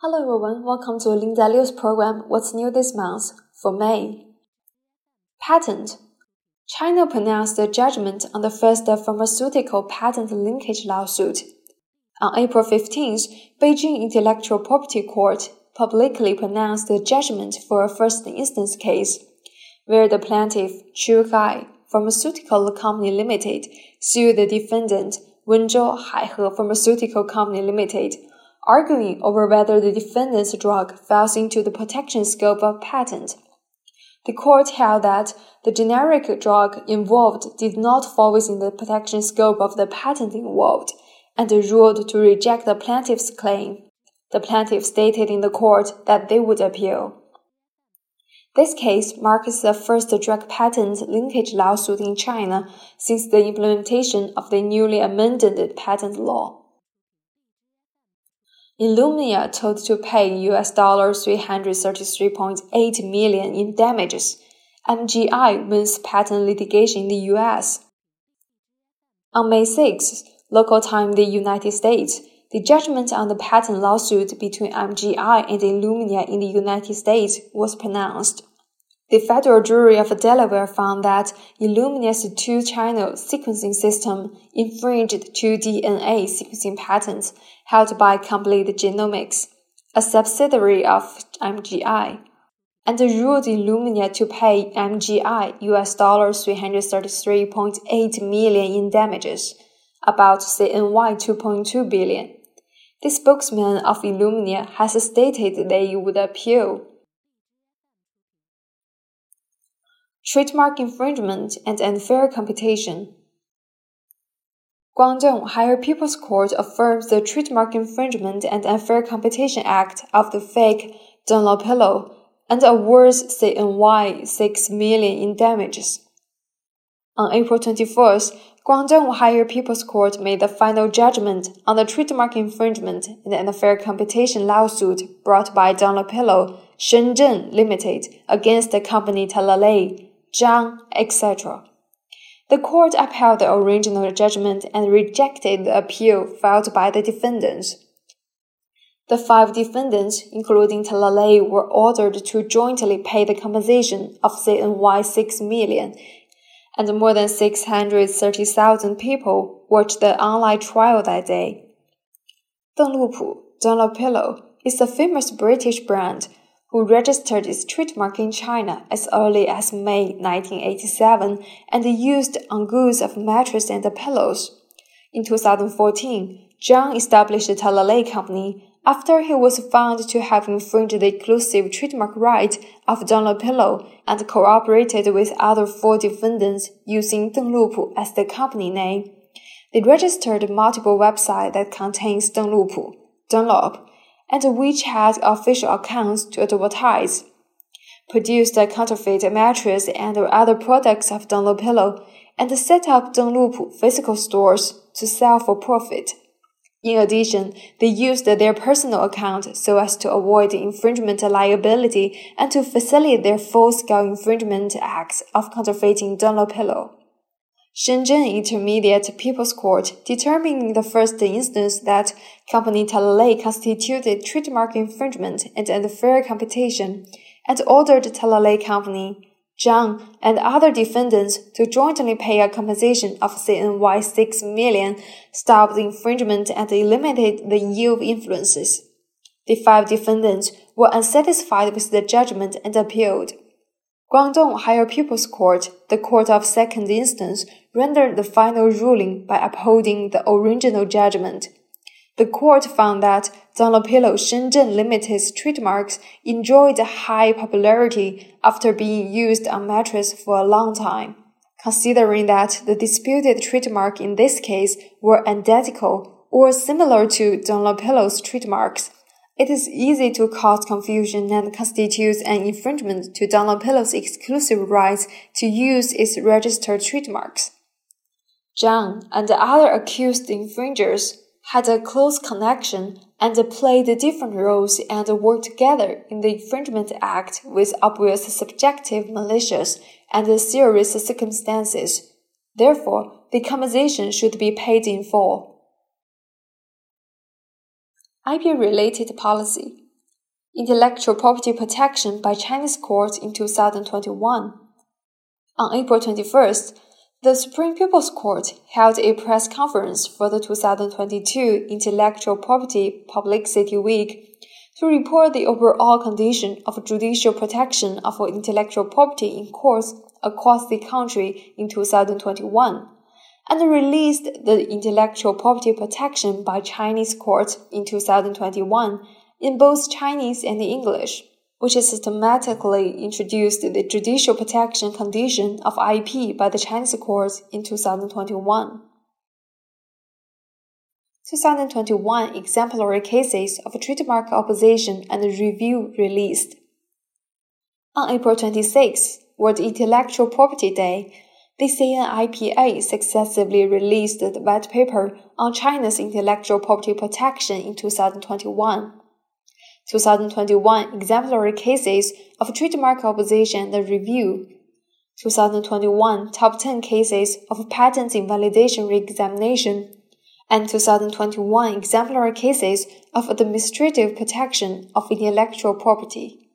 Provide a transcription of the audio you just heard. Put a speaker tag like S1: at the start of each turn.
S1: Hello everyone, welcome to Linda Liu's program What's New This Month for May. Patent China pronounced the judgment on the first pharmaceutical patent linkage lawsuit. On April 15th, Beijing Intellectual Property Court publicly pronounced the judgment for a first instance case, where the plaintiff, Chugai Pharmaceutical Company Limited, sued the defendant, Wenzhou Haihe Pharmaceutical Company Limited arguing over whether the defendant's drug falls into the protection scope of patent. The court held that the generic drug involved did not fall within the protection scope of the patent involved, and ruled to reject the plaintiff's claim. The plaintiff stated in the court that they would appeal. This case marks the first drug patent linkage lawsuit in China since the implementation of the newly amended patent law. Illumina told to pay US dollar 333.8 million in damages. MGI wins patent litigation in the US. On May 6, local time in the United States, the judgment on the patent lawsuit between MGI and Illumina in the United States was pronounced. The federal jury of Delaware found that Illumina's two-channel sequencing system infringed two DNA sequencing patents held by Complete Genomics, a subsidiary of MGI, and ruled Illumina to pay MGI US dollars 333.8 million in damages, about CNY 2.2 billion. The spokesman of Illumina has stated they would appeal. Trademark infringement and unfair competition. Guangdong Higher People's Court affirms the Trademark Infringement and Unfair Competition Act of the fake Dunlopillo and awards CNY 6 million in damages. On April 21st, Guangdong Higher People's Court made the final judgment on the trademark infringement and unfair competition lawsuit brought by Dunlopillo Shenzhen Limited against the company Talalay Zhang, etc. The court upheld the original judgment and rejected the appeal filed by the defendants. The five defendants, including Talalay, were ordered to jointly pay the compensation of CNY 6 million, and more than 630,000 people watched the online trial that day. Denglupu, Dunlopillo, is a famous British brand who registered its trademark in China as early as May 1987 and used on goods of mattress and pillows. In 2014, Zhang established the Talalay Company after he was found to have infringed the exclusive trademark right of Dunlopillo and cooperated with other four defendants using Denglupu as the company name. They registered multiple websites that contains Denglupu, Dunlop, and which WeChat official accounts to advertise, produced a counterfeit mattress and other products of Dunlopillo and set up Dunlop physical stores to sell for profit. In addition, they used their personal account so as to avoid infringement liability and to facilitate their full-scale infringement acts of counterfeiting Dunlopillo. Shenzhen Intermediate People's Court determined in the first instance that company Talalay constituted trademark infringement and unfair competition, and ordered Talalay Company, Zhang, and other defendants to jointly pay a compensation of CNY 6 million, stop the infringement, and eliminate the yield influences. The five defendants were unsatisfied with the judgment and appealed. Guangdong Higher People's Court, the court of second instance, rendered the final ruling by upholding the original judgment. The court found that Dunlopillo Shenzhen Limited's trademarks enjoyed high popularity after being used on mattress for a long time. Considering that the disputed trademark in this case were identical or similar to Dunlopillo's trademarks, it is easy to cause confusion and constitutes an infringement to Donald Dunlopillo's exclusive rights to use its registered trademarks. Zhang and the other accused infringers had a close connection and played different roles and worked together in the infringement act with obvious subjective malicious and serious circumstances. Therefore, the compensation should be paid in full. IP related policy. intellectual property protection by Chinese courts in 2021. On April 21st, the Supreme People's Court held a press conference for the 2022 Intellectual Property Publicity Week to report the overall condition of judicial protection of intellectual property in courts across the country in 2021, and released the intellectual property protection by Chinese courts in 2021 in both Chinese and English which has systematically introduced the judicial protection condition of IP by the Chinese courts in 2021. 2021 exemplary cases of trademark opposition and review released. On April 26, World Intellectual Property Day, the CNIPA successively released the white paper on China's intellectual property protection in 2021. 2021 exemplary cases of trademark opposition and review, 2021 top 10 cases of patent invalidation reexamination, and 2021 exemplary cases of administrative protection of intellectual property.